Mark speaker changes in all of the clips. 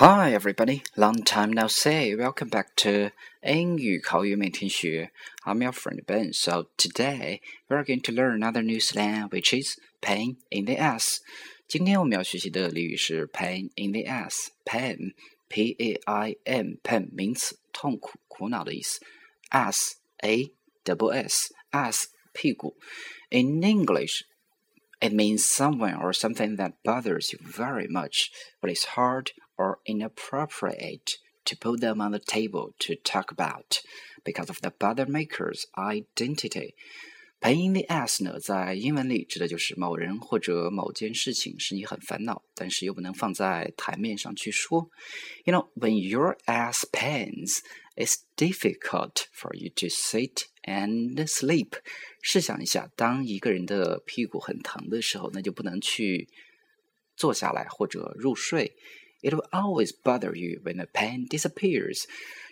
Speaker 1: Hi, everybody. Long time no see. Welcome back to 英语口语每天学. I'm your friend Ben. So today we're going to learn another new slang, which is pain in the ass. 今天我们要学习的俚语是 pain in the ass. Pain, P-A-I-N, pain 名词，痛苦、苦恼的意思。ass, A-double-S, ass 屁股。In English, it means someone or something that bothers you very much, but it's hard or inappropriate to put them on the table to talk about because of the bother maker's identity. Pain in the ass 呢，在英文里指的就是某人或者某件事情使你很烦恼，但是又不能放在台面上去说。You know, when your ass pains, it's difficult for you to sit and sleep. 试想一下，当一个人的屁股很疼的时候，那就不能去坐下来或者入睡。 it will always bother you when the pain disappears.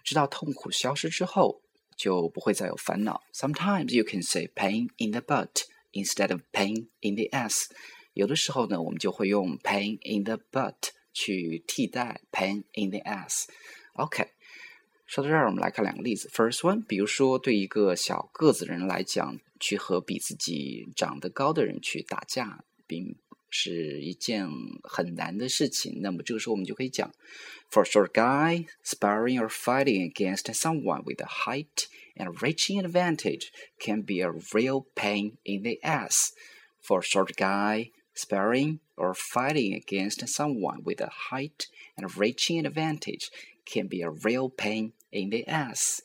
Speaker 1: 直到痛苦消失之后，就不会再有烦恼。Sometimes you can say pain in the butt instead of pain in the ass。有的时候呢，我们就会用 pain in the butt 去替代 pain in the ass。OK，说到这儿，我们来看两个例子。First one，比如说对一个小个子人来讲，去和比自己长得高的人去打架，并 是一件很难的事情。那么这个时候我们就可以讲，For a short guy, sparring or fighting against someone with a height and reaching advantage can be a real pain in the ass. For a short guy, sparring or fighting against someone with a height and reaching advantage can be a real pain in the ass.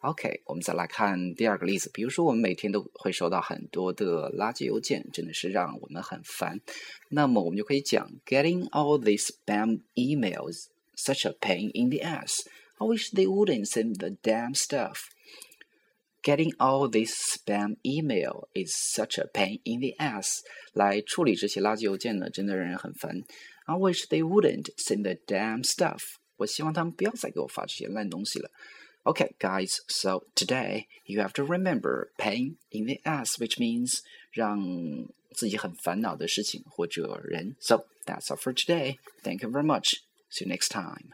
Speaker 1: OK，我们再来看第二个例子。比如说，我们每天都会收到很多的垃圾邮件，真的是让我们很烦。那么我们就可以讲，Getting all these spam emails such a pain in the ass. I wish they wouldn't send the damn stuff. Getting all this spam email is such a pain in the ass. 来处理这些垃圾邮件呢，真的让人很烦。I wish they wouldn't send the damn stuff. 我希望他们不要再给我发这些烂东西了。 Okay, guys, so today you have to remember pain in the ass, which means 让自己很烦恼的事情或者人. So that's all for today. Thank you very much. See you next time.